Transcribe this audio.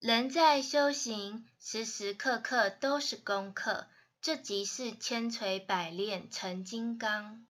人在修行时时刻刻都是功课这即是千锤百炼成金刚。